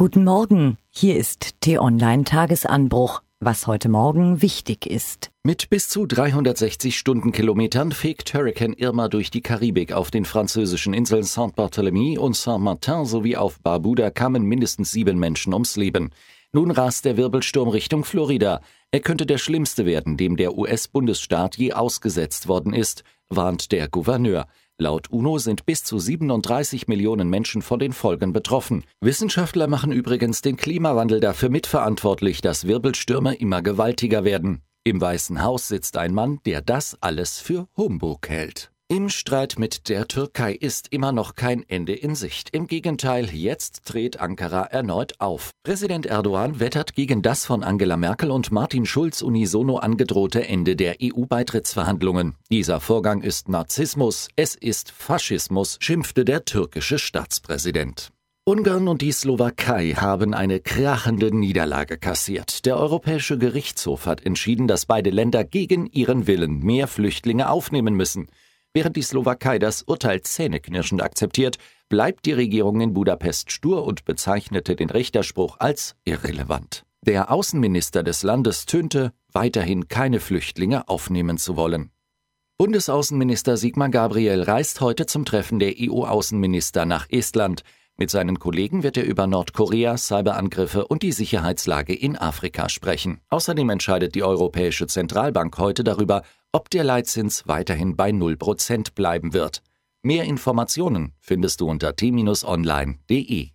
Guten Morgen, hier ist T-Online Tagesanbruch, was heute Morgen wichtig ist. Mit bis zu 360 Stundenkilometern fegt Hurricane Irma durch die Karibik. Auf den französischen Inseln Saint-Barthélemy und Saint-Martin sowie auf Barbuda kamen mindestens sieben Menschen ums Leben. Nun rast der Wirbelsturm Richtung Florida. Er könnte der schlimmste werden, dem der US-Bundesstaat je ausgesetzt worden ist, warnt der Gouverneur. Laut UNO sind bis zu 37 Millionen Menschen von den Folgen betroffen. Wissenschaftler machen übrigens den Klimawandel dafür mitverantwortlich, dass Wirbelstürme immer gewaltiger werden. Im Weißen Haus sitzt ein Mann, der das alles für Humbug hält. Im Streit mit der Türkei ist immer noch kein Ende in Sicht. Im Gegenteil, jetzt dreht Ankara erneut auf. Präsident Erdogan wettert gegen das von Angela Merkel und Martin Schulz unisono angedrohte Ende der EU-Beitrittsverhandlungen. Dieser Vorgang ist Narzissmus, es ist Faschismus, schimpfte der türkische Staatspräsident. Ungarn und die Slowakei haben eine krachende Niederlage kassiert. Der Europäische Gerichtshof hat entschieden, dass beide Länder gegen ihren Willen mehr Flüchtlinge aufnehmen müssen. Während die Slowakei das Urteil zähneknirschend akzeptiert, bleibt die Regierung in Budapest stur und bezeichnete den Richterspruch als irrelevant. Der Außenminister des Landes tönte, weiterhin keine Flüchtlinge aufnehmen zu wollen. Bundesaußenminister Sigmar Gabriel reist heute zum Treffen der EU-Außenminister nach Estland. Mit seinen Kollegen wird er über Nordkorea, Cyberangriffe und die Sicherheitslage in Afrika sprechen. Außerdem entscheidet die Europäische Zentralbank heute darüber, ob der Leitzins weiterhin bei 0% bleiben wird. Mehr Informationen findest du unter t-online.de.